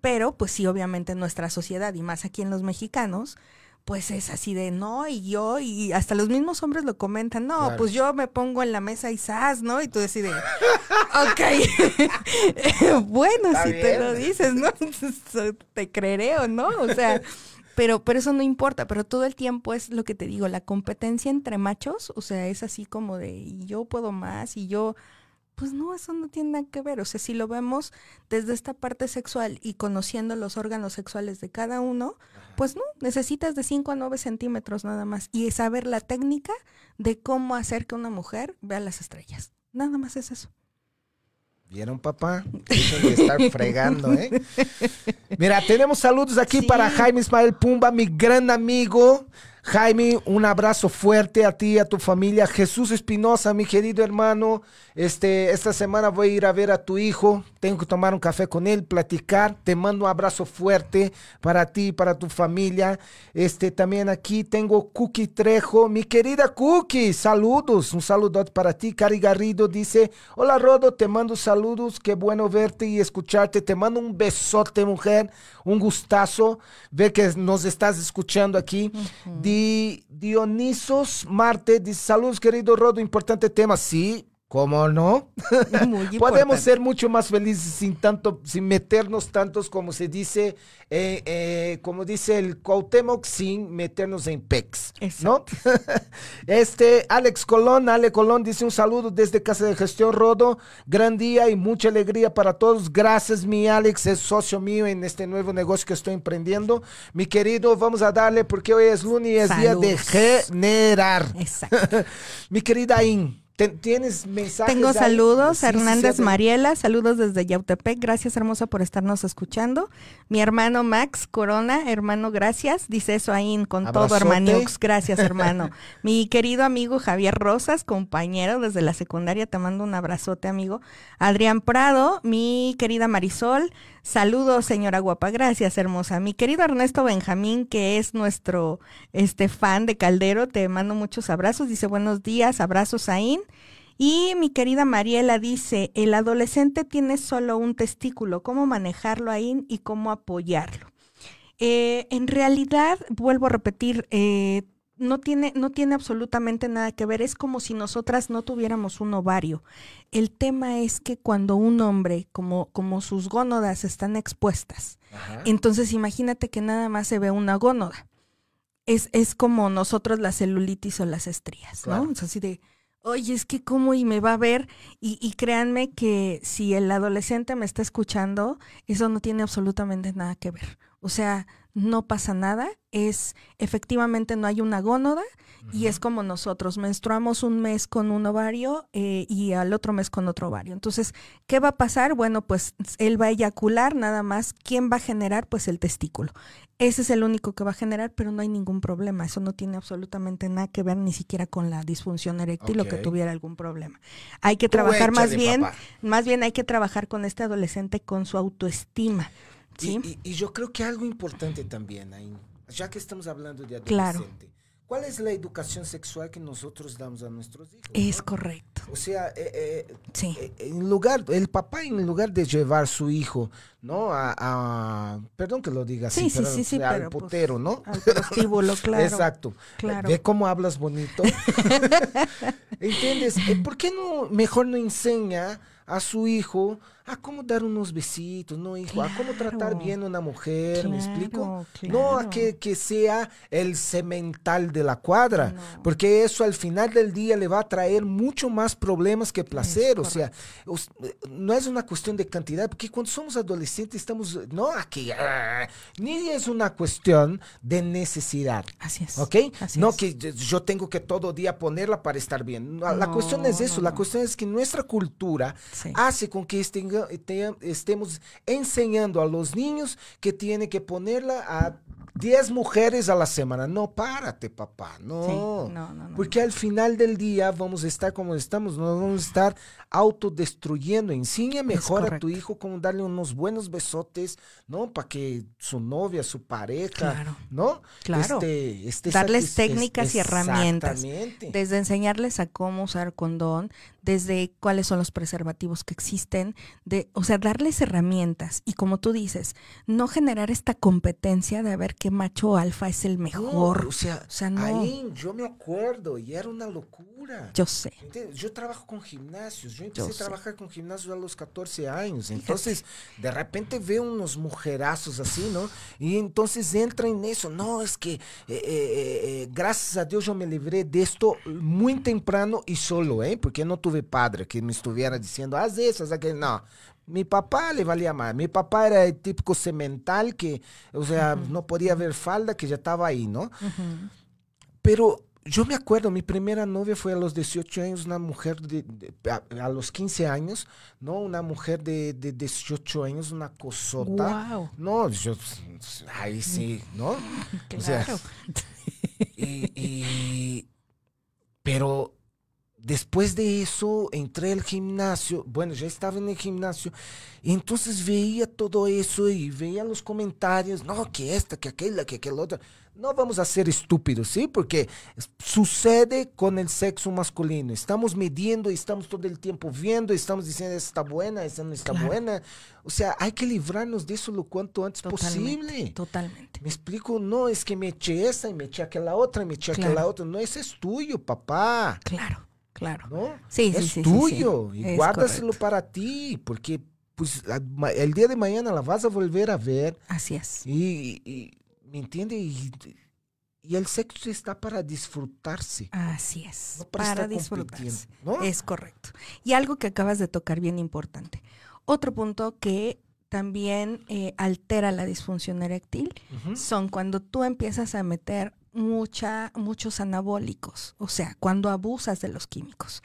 Pero, pues sí, obviamente en nuestra sociedad y más aquí en los mexicanos, pues es así de no, y yo, y hasta los mismos hombres lo comentan, no, Claro. pues yo me pongo en la mesa y zas, ¿no? Y tú decides, ok, bueno, Está si te lo dices, ¿no? te creeré o no, o sea, pero, pero eso no importa, pero todo el tiempo es lo que te digo, la competencia entre machos, o sea, es así como de, y yo puedo más, y yo, pues no, eso no tiene nada que ver, o sea, si lo vemos desde esta parte sexual y conociendo los órganos sexuales de cada uno, pues no, necesitas de 5 a 9 centímetros nada más, y saber la técnica de cómo hacer que una mujer vea las estrellas, nada más es eso. ¿Vieron, papá? De estar fregando, ¿eh? Mira, tenemos saludos aquí Sí. para Jaime Ismael Pumba, mi gran amigo. Jaime, un abrazo fuerte a ti y a tu familia. Jesús Espinosa, mi querido hermano. Este, esta semana voy a ir a ver a tu hijo. Tengo que tomar un café con él, platicar. Te mando un abrazo fuerte para ti para tu familia. Este, también aquí tengo Cookie Trejo, mi querida Cookie. Saludos, un saludo para ti. Cari Garrido dice: Hola Rodo, te mando saludos. Qué bueno verte y escucharte. Te mando un besote, mujer. Un gustazo ver que nos estás escuchando aquí. Di- Dionisos Marte dice: Saludos, querido Rodo. Importante tema. Sí, ¿cómo no? Podemos ser mucho más felices sin tanto, sin meternos tantos como se dice, eh, eh, como dice el Cuauhtémoc, sin meternos en pecs, ¿no? este, Alex Colón, Ale Colón dice un saludo desde Casa de Gestión Rodo, gran día y mucha alegría para todos. Gracias, mi Alex, es socio mío en este nuevo negocio que estoy emprendiendo. Mi querido, vamos a darle porque hoy es lunes y es día de generar. Exacto. mi querida ¿te- ¿tienes mensajes? Tengo saludos, Sí, Hernández sí, Mariela, saludos desde Yautepec, gracias hermosa por estarnos escuchando. Mi hermano Max Corona, hermano, gracias, dice eso ahí con todo hermaniux, gracias hermano. Mi querido amigo Javier Rosas, compañero desde la secundaria, te mando un abrazote amigo. Adrián Prado, mi querida Marisol, saludos señora guapa, gracias hermosa. Mi querido Ernesto Benjamín, que es nuestro este fan de Caldero, te mando muchos abrazos, dice buenos días, abrazos Ain. Y mi querida Mariela dice, el adolescente tiene solo un testículo, ¿cómo manejarlo ahí y cómo apoyarlo? Eh, en realidad, vuelvo a repetir, eh, no tiene, no tiene absolutamente nada que ver, es como si nosotras no tuviéramos un ovario. El tema es que cuando un hombre, como, como sus gónodas están expuestas, Ajá. entonces imagínate que nada más se ve una gónoda. Es, es como nosotros la celulitis o las estrías, Claro. ¿no? Es así de, oye, es que cómo y me va a ver. Y, y créanme que si el adolescente me está escuchando, eso no tiene absolutamente nada que ver. O sea, no pasa nada, es efectivamente no hay una gónoda y es como nosotros, menstruamos un mes con un ovario eh, y al otro mes con otro ovario. Entonces, ¿qué va a pasar? Bueno, pues él va a eyacular nada más. ¿Quién va a generar? Pues el testículo. Ese es el único que va a generar, pero no hay ningún problema. Eso no tiene absolutamente nada que ver ni siquiera con la disfunción eréctil o que tuviera algún problema. Hay que trabajar más échale, bien, papá. más bien hay que trabajar con este adolescente con su autoestima. ¿Sí? Y, y- y yo creo que algo importante también, ahí, ya que estamos hablando de Claro. adolescente, ¿cuál es la educación sexual que nosotros damos a nuestros hijos? Es no? correcto. O sea, eh, eh, Sí. eh, en lugar, el papá en lugar de llevar su hijo, ¿no? A, a- perdón que lo diga así, Sí, sí, pero, sí, sí, al pero, pues, ¿no? Al prostíbulo, claro. Exacto. claro. Ve cómo hablas bonito. ¿Entiendes? ¿Por qué no mejor no enseña a su hijo a cómo dar unos besitos, ¿no, hijo? A cómo tratar Claro. bien a una mujer, ¿me explico? Claro, No a claro. que, que sea el cemental de la cuadra, No. porque eso al final del día le va a traer mucho más problemas que placer. O sea, eh, no es una cuestión de cantidad, porque cuando somos adolescentes estamos, no aquí, ah, ni es una cuestión de necesidad. Así es. ¿Ok? Así no es. que yo- tengo que todo día ponerla para estar bien. La No, cuestión es eso, no, la cuestión es que nuestra cultura Sí. hace con que estenga- te- estemos enseñando a los niños que tienen que ponerla a 10 mujeres a la semana. No, párate, papá. No. Sí, no, no, no, Porque al final del día vamos a estar como estamos, nos vamos a estar autodestruyendo. Enseña mejor a tu hijo cómo darle unos buenos besotes, ¿no? Para que su novia, su pareja, Claro. ¿no? Claro. Este, esté Darles técnicas es- y herramientas. Desde enseñarles a cómo usar condón, desde cuáles son los preservativos que existen, de, o sea, darles herramientas y como tú dices, no generar esta competencia de ver qué macho alfa es el No, mejor. o sea, O sea, no. ahí yo me acuerdo y era una locura. Yo sé. ¿Entiendes? Yo trabajo con gimnasios, yo empecé Yo a trabajar con gimnasios a los 14 años, entonces de repente veo unos mujerazos así, ¿no? Y entonces entra en eso, no, es que eh, eh, eh, gracias a Dios yo me libré de esto muy temprano y solo, ¿eh? Porque no tuve padre que me estuviera diciendo, haz eso, haz aquello, no. Mi papá le valía más. Mi papá era el típico semental que, o sea, no podía ver falda, que ya estaba ahí, ¿no? Pero yo me acuerdo, mi primera novia fue a los 18 años, una mujer de, de- a, a los 15 años, ¿no? Una mujer de, de 18 años, una cosota. Guau. No, yo, ahí sí, ¿no? O sea, Claro. y- y- pero después de eso entré al gimnasio, bueno, ya estaba en el gimnasio, y entonces veía todo eso y veía los comentarios, no, que esta, que aquella, que aquella otra. No vamos a ser estúpidos, ¿sí? Porque sucede con el sexo masculino. Estamos midiendo estamos todo el tiempo viendo, estamos diciendo, esta está buena, esta no está Claro. buena. O sea, hay que librarnos de eso lo cuanto antes Totalmente. posible. Totalmente. Me explico, no, es que me eché esa y me eché aquella otra y me eché aquella Claro. otra. No, ese es tuyo, papá. Claro, claro. ¿No? Sí, es sí, tuyo. sí. Y Es guárdaselo correcto. para ti, porque pues, el día de mañana la vas a volver a ver. Así es. Y, y- ¿me entiende? Y, y el sexo está para disfrutarse. Así es. No para disfrutarse. Es correcto. Y algo que acabas de tocar bien importante. Otro punto que también eh, altera la disfunción eréctil son cuando tú empiezas a meter mucha, muchos anabólicos, o sea, cuando abusas de los químicos.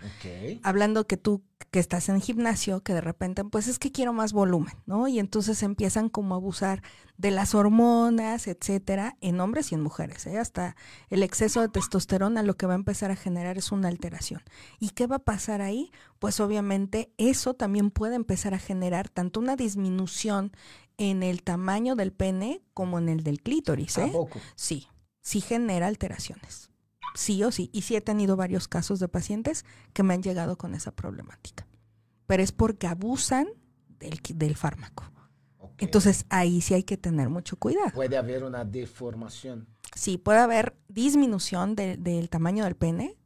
Hablando que tú que estás en gimnasio, que de repente, pues es que quiero más volumen, ¿no? Y entonces empiezan como a abusar de las hormonas, etcétera, en hombres y en mujeres, ¿eh? Hasta el exceso de testosterona lo que va a empezar a generar es una alteración. ¿Y qué va a pasar ahí? Pues obviamente eso también puede empezar a generar tanto una disminución en el tamaño del pene como en el del clítoris, ¿eh? Tampoco. Sí, sí genera alteraciones. Sí o sí. Y sí he tenido varios casos de pacientes que me han llegado con esa problemática. Pero es porque abusan del, del fármaco. Entonces ahí sí hay que tener mucho cuidado. Puede haber una deformación. Sí, puede haber disminución de- del tamaño del pene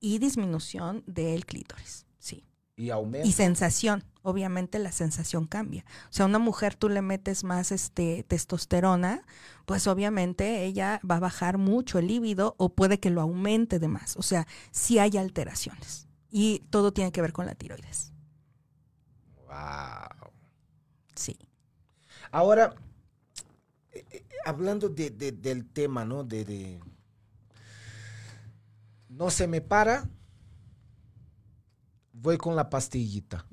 y disminución del clítoris. Sí. Y aumenta. Y sensación, obviamente la sensación cambia. O sea, a una mujer tú le metes más este testosterona, pues obviamente ella va a bajar mucho el líbido o puede que lo aumente de más. O sea, sí hay alteraciones. Y todo tiene que ver con la tiroides. Wow. Sí. Ahora, eh, eh, hablando de- de- del tema, ¿no? De, de- No se me para, voy con la pastillita.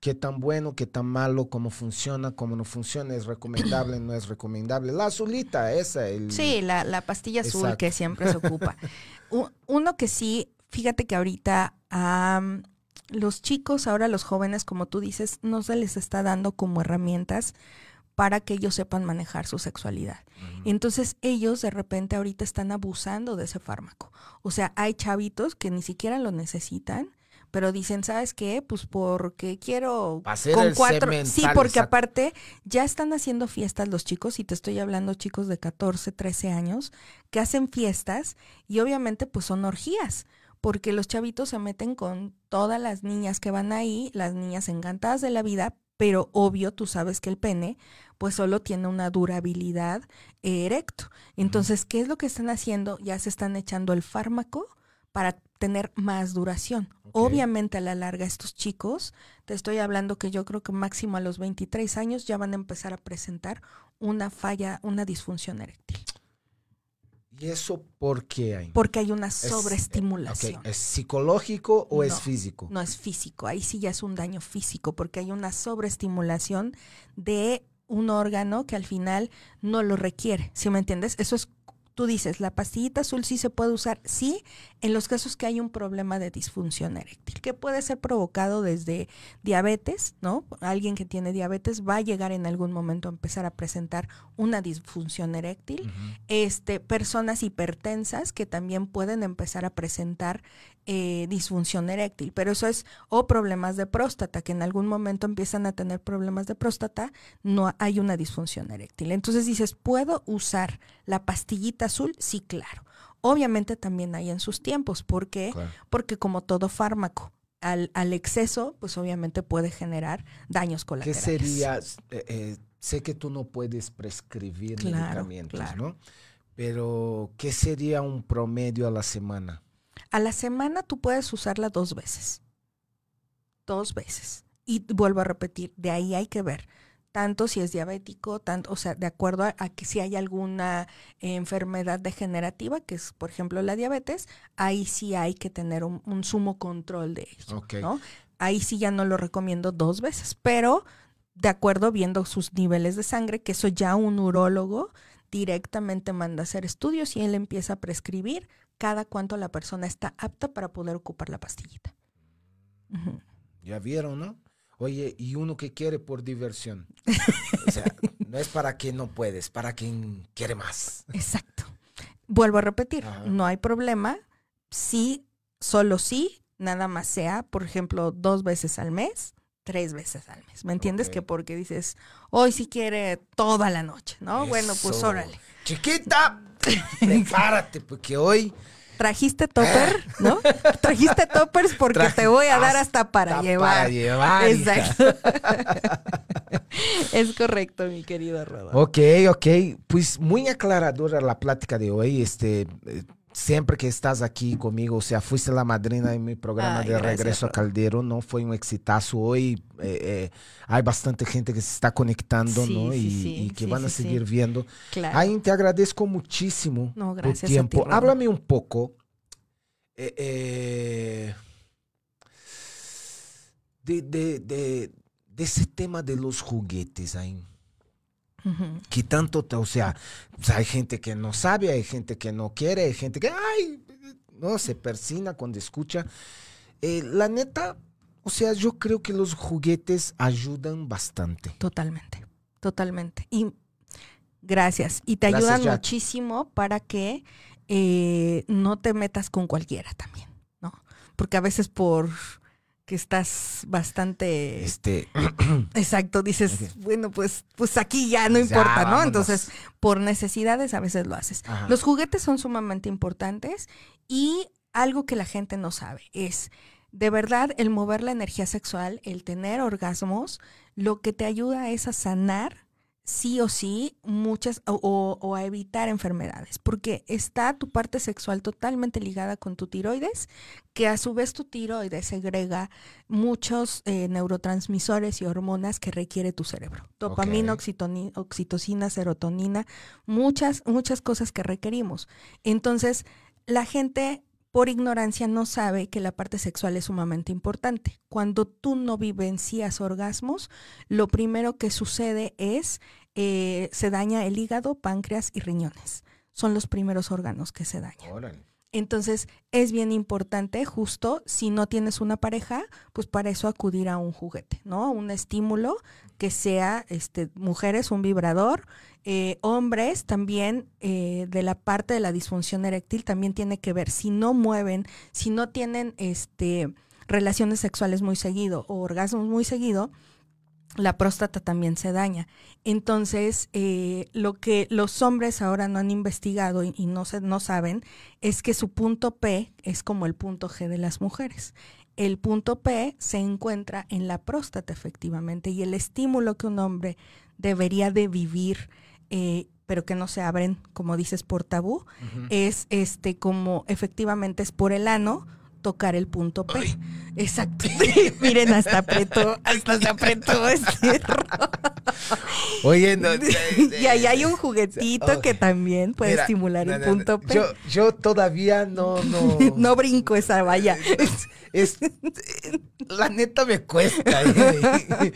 ¿Qué tan bueno, qué tan malo, cómo funciona, cómo no funciona, es recomendable, no es recomendable? La azulita, esa. El... Sí, la, la pastilla azul Exacto. que siempre se ocupa. Uno que sí, fíjate que ahorita am, los chicos, ahora los jóvenes, como tú dices, no se les está dando como herramientas para que ellos sepan manejar su sexualidad. Entonces ellos de repente ahorita están abusando de ese fármaco. O sea, hay chavitos que ni siquiera lo necesitan, pero dicen, ¿sabes qué? Pues porque quiero hacer con el cuatro. Sí, porque exacto. aparte ya están haciendo fiestas los chicos, y te estoy hablando chicos de 14, 13 años, que hacen fiestas y obviamente pues son orgías. Porque los chavitos se meten con todas las niñas que van ahí, las niñas encantadas de la vida, pero obvio, tú sabes que el pene pues solo tiene una durabilidad erecto. Entonces, ¿qué es lo que están haciendo? Ya se están echando el fármaco para tener más duración. Obviamente a la larga estos chicos, te estoy hablando que yo creo que máximo a los 23 años ya van a empezar a presentar una falla, una disfunción eréctil, ¿Y eso por qué hay? porque hay una Es- sobreestimulación. ok, ¿Es psicológico o es físico? No es físico, ahí sí ya es un daño físico porque hay una sobreestimulación de un órgano que al final no lo requiere, ¿sí me entiendes? Eso es, tú dices, la pastillita azul sí se puede usar, sí, en los casos que hay un problema de disfunción eréctil, que puede ser provocado desde diabetes, ¿no? Alguien que tiene diabetes va a llegar en algún momento a empezar a presentar una disfunción eréctil. Este, personas hipertensas que también pueden empezar a presentar eh, disfunción eréctil, pero eso es o problemas de próstata, que en algún momento empiezan a tener problemas de próstata, no hay una disfunción eréctil. Entonces dices, ¿puedo usar la pastillita azul? Sí, claro. Obviamente también hay en sus tiempos, ¿por qué? Claro. Porque como todo fármaco, al, al exceso, pues obviamente puede generar daños ¿Qué colaterales. sería? eh, eh, sé que tú no puedes prescribir Claro, medicamentos, claro. ¿no? Pero, ¿qué sería un promedio a la semana? A la semana tú puedes usarla dos veces. Dos veces. Y vuelvo a repetir, de ahí hay que ver. Tanto si es diabético, tanto, o sea, de acuerdo a, a que si hay alguna eh, enfermedad degenerativa, que es, por ejemplo, la diabetes, ahí sí hay que tener un, un sumo control de eso. Ok. ¿no? Ahí sí ya no lo recomiendo dos veces, pero de acuerdo viendo sus niveles de sangre, que eso ya un urólogo directamente manda a hacer estudios y él empieza a prescribir cada cuánto la persona está apta para poder ocupar la pastillita. Ya vieron, ¿no? Oye, y uno que quiere por diversión. O sea, no es para quien no puede, es para quien quiere más. Exacto. Vuelvo a repetir, Ajá. no hay problema si, solo si, nada más sea, por ejemplo, dos veces al mes, tres veces al mes. ¿Me entiendes? Que porque dices, hoy sí quiere toda la noche, ¿no? Bueno, pues órale. Chiquita, prepárate, porque hoy Trajiste topper, ¿no? Trajiste toppers porque Traje te voy a dar hasta para hasta llevar. para llevar. Exacto. es correcto, mi querido Rodolfo. Ok, ok. Pues muy aclaradora la plática de hoy. Este, eh, siempre que estás aquí conmigo, o sea, fuiste la madrina en mi programa Ay, de Regreso a. Caldero, ¿no? Fue un exitazo hoy. eh, eh, hay bastante gente que se está conectando, Sí, ¿no? sí, y, sí, y que van a seguir viendo. Claro. Ayn, te agradezco muchísimo No, gracias a ti. Háblame un poco eh, de, de- de- de ese tema de los juguetes, Que tanto, te- o sea, pues, hay gente que no sabe, hay gente que no quiere, hay gente que, ay, no, se persina cuando escucha. Eh, la neta, o sea, yo creo que los juguetes ayudan bastante. Totalmente, totalmente. Y gracias. Y te Gracias, ayudan Jack. muchísimo para que eh, no te metas con cualquiera también, ¿no? Porque a veces por que estás bastante Este, exacto, dices, bueno, pues, pues aquí ya no Ya, importa, ¿no? vámonos. Entonces, por necesidades a veces lo haces. Ajá. Los juguetes son sumamente importantes y algo que la gente no sabe es, de verdad, el mover la energía sexual, el tener orgasmos, lo que te ayuda es a sanar sí o sí muchas o, o- a evitar enfermedades, porque está tu parte sexual totalmente ligada con tu tiroides, que a su vez tu tiroides segrega muchos eh, neurotransmisores y hormonas que requiere tu cerebro. Dopamina, oxitocina, serotonina, muchas, muchas cosas que requerimos. Entonces, la gente por ignorancia no sabe que la parte sexual es sumamente importante. Cuando tú no vivencias orgasmos, lo primero que sucede es eh, se daña el hígado, páncreas y riñones. Son los primeros órganos que se dañan. órale. Entonces, es bien importante, justo si no tienes una pareja, pues para eso acudir a un juguete, ¿no? Un estímulo que sea, este, mujeres, un vibrador, eh, hombres también eh, de la parte de la disfunción eréctil también tiene que ver si no mueven, si no tienen, este, relaciones sexuales muy seguido o orgasmos muy seguido, la próstata también se daña. Entonces, eh, lo que los hombres ahora no han investigado y, y no, se, no saben es que su punto P es como el punto G de las mujeres. El punto P se encuentra en la próstata efectivamente y el estímulo que un hombre debería de vivir, eh, pero que no se abren, como dices, por tabú, es este como efectivamente es por el ano, tocar el punto P. Exacto. Miren, hasta apretó, hasta se apretó este Oye, no, Y ahí hay un juguetito Oh. que también puede Mira, estimular no, el no. punto P. Yo, yo todavía no, no. No brinco esa valla. Es- la neta me cuesta. eh.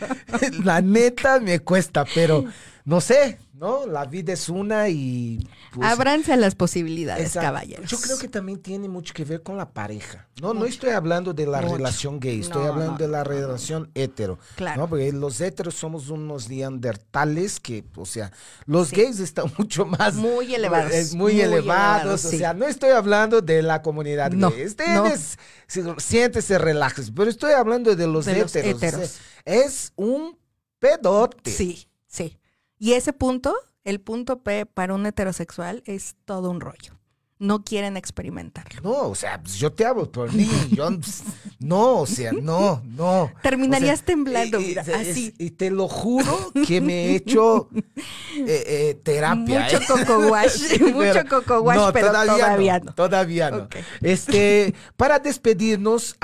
La neta me cuesta, pero no sé, ¿no? La vida es una y. pues, Ábranse a las posibilidades, caballeros. Yo creo que también tiene mucho que ver con la pareja. No, no estoy hablando de la Mucho. relación gay, estoy No, hablando no, de la relación hetero. Claro. ¿no? Porque los heteros somos unos neandertales que, o sea, los Sí. gays están mucho más Muy elevados, eh, muy, muy elevados. elevados, o sí. sea, no estoy hablando de la comunidad No, gay. Ustedes si- siéntese, relájese. Pero estoy hablando de los De los heteros. o sea, heteros. es un pedote. Sí, sí. Y ese punto, el punto P para un heterosexual es todo un rollo. No quieren experimentarlo. No, o sea, pues, yo te hablo por mí. Yo, pues, no, o sea, no, no. Terminarías O sea, temblando, y- y- mira, es- así. Y te lo juro que me he hecho eh, eh, terapia. Mucho ¿eh? coco wash, mucho coco wash, pero todavía no. Todavía no. Este, para despedirnos,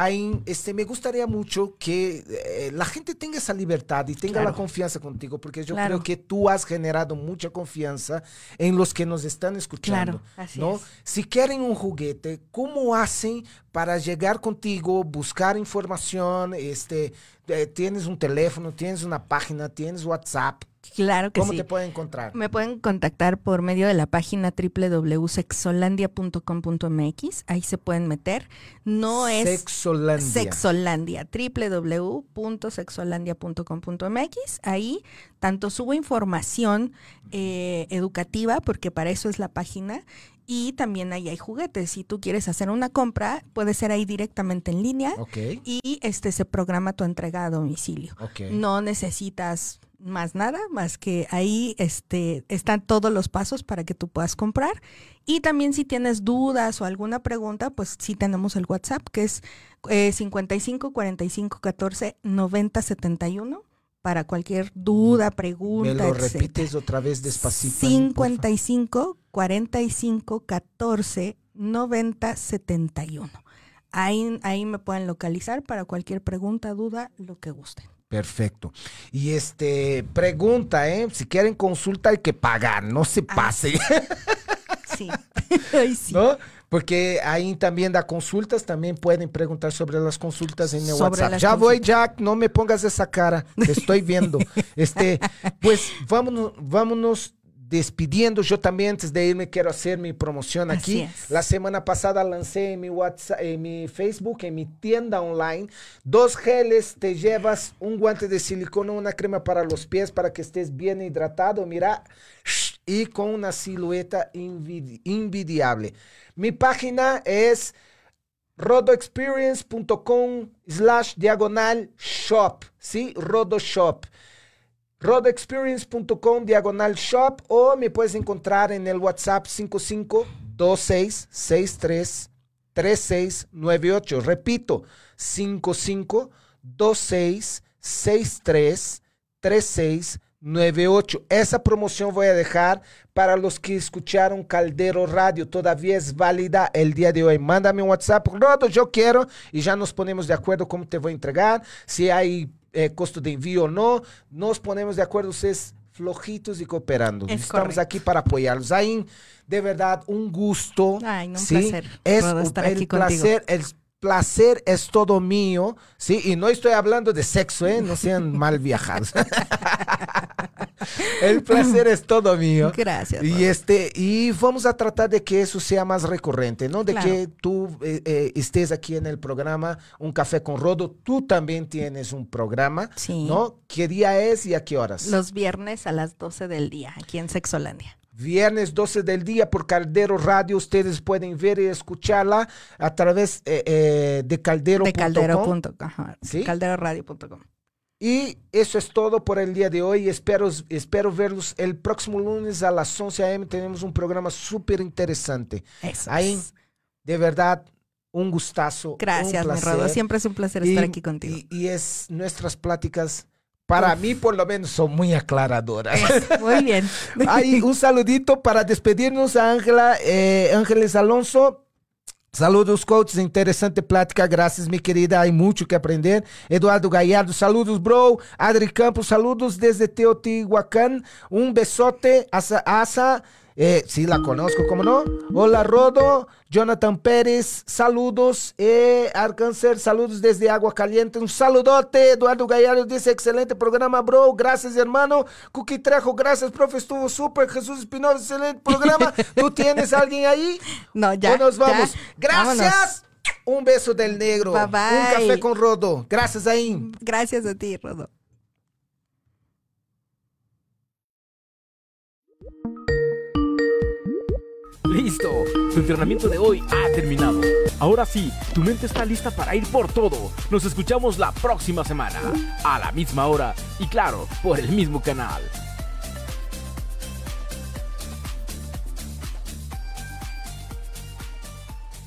este, me gustaría mucho que eh, la gente tenga esa libertad y tenga Claro. la confianza contigo, porque yo Claro. creo que tú has generado mucha confianza en los que nos están escuchando. Claro, así ¿no? es. Si quieren un juguete, ¿cómo hacen para llegar contigo, buscar información? Este, eh, tienes un teléfono, tienes una página, tienes WhatsApp. Claro que ¿Cómo sí. te pueden encontrar? Me pueden contactar por medio de la página www.sexolandia.com.mx. Ahí se pueden meter. No es Sexolandia. Sexolandia, www.sexolandia.com.mx. Ahí tanto subo información eh, educativa, porque para eso es la página, y también ahí hay juguetes. Si tú quieres hacer una compra, puede ser ahí directamente en línea Ok, y este se programa tu entrega a domicilio. ok. No necesitas más nada, más que ahí este, están todos los pasos para que tú puedas comprar. Y también si tienes dudas o alguna pregunta, pues sí tenemos el WhatsApp, que es eh, 55 45 14 90 71 para cualquier duda, ¿Me pregunta, lo etcétera. repites otra vez despacito? Ain, porfa? 55 45 14 90 71. Ahí, ahí me pueden localizar para cualquier pregunta, duda, lo que gusten. Perfecto. Y este, pregunta, ¿eh? Si quieren consulta hay que pagar, no se Ah, pase, Sí. Ay, sí. ¿no? Porque ahí también da consultas, también pueden preguntar sobre las consultas en el Sobre WhatsApp. las Ya voy, consultas. Jack, no me pongas esa cara, te estoy viendo. este, pues vámonos, vámonos despidiendo. Yo también antes de irme quiero hacer mi promoción aquí. Así es. La semana pasada lancé en mi WhatsApp, en mi Facebook, en mi tienda online, dos geles, te llevas un guante de silicona, una crema para los pies para que estés bien hidratado, mira, y con una silueta invid- invidiable. Mi página es rodoexperience.com slash diagonal shop, ¿sí? Rodo Shop rodoexperience.com diagonal shop o me puedes encontrar en el WhatsApp 5526633698. Repito, 5526633698. Esa promoción voy a dejar para los que escucharon Caldero Radio. Todavía es válida el día de hoy. Mándame un WhatsApp. Rodo, yo quiero. Y ya nos ponemos de acuerdo cómo te voy a entregar. Si hay eh, costo de envío o no. Nos ponemos de acuerdo ustedes flojitos y cooperando. Es Estamos correcto. aquí para apoyarlos. Ahí, de verdad, un gusto. Ay, no, un ¿sí? placer, Es un- estar el aquí contigo. placer, el placer es todo mío, ¿sí? Y no estoy hablando de sexo, ¿eh? No sean mal viajados. el placer es todo mío. Gracias. Y este, y vamos a tratar de que eso sea más recurrente, ¿no? De Claro. que tú eh, eh, estés aquí en el programa Un Café con Rodo. Tú también tienes un programa, Sí. ¿no? ¿Qué día es y a qué horas? Los viernes a las 12 del día, aquí en Sexolandia. Viernes 12 del día por Caldero Radio. Ustedes pueden ver y escucharla a través eh, eh, de caldero.com. De caldero.com. Calderoradio.com. Y eso es todo por el día de hoy. Espero, espero verlos el próximo lunes a las 11 a.m. Tenemos un programa súper interesante. Ahí, es. de verdad, un gustazo. Gracias, un. Siempre es un placer Y- estar aquí contigo. Y, y es nuestras pláticas, para mí por lo menos, son muy aclaradoras. Muy bien. Ahí un saludito para despedirnos a Ángela, eh, Ángeles Alonso. Saludos, coaches. Interesante plática. Gracias, mi querida. Hay mucho que aprender. Eduardo Gallardo, saludos, bro. Adri Campos, saludos desde Teotihuacán. Un besote. Asa, asa. Eh, sí, la conozco, ¿cómo no? Hola, Rodo. Jonathan Pérez, saludos. Eh, Arcáncer, saludos desde Agua Caliente. Un saludote. Eduardo Gallardo dice: excelente programa, bro. Gracias, hermano. Cookie Trejo, gracias, profe. Estuvo súper. Jesús Espinosa, excelente programa. ¿Tú tienes alguien ahí? No, ya. O nos vamos. ya. Gracias. Vámonos. Un beso del negro. Bye, bye. Un café con Rodo. Gracias, ahí. Gracias a ti, Rodo. Listo, tu entrenamiento de hoy ha terminado. Ahora sí, tu mente está lista para ir por todo. Nos escuchamos la próxima semana, a la misma hora y claro, por el mismo canal.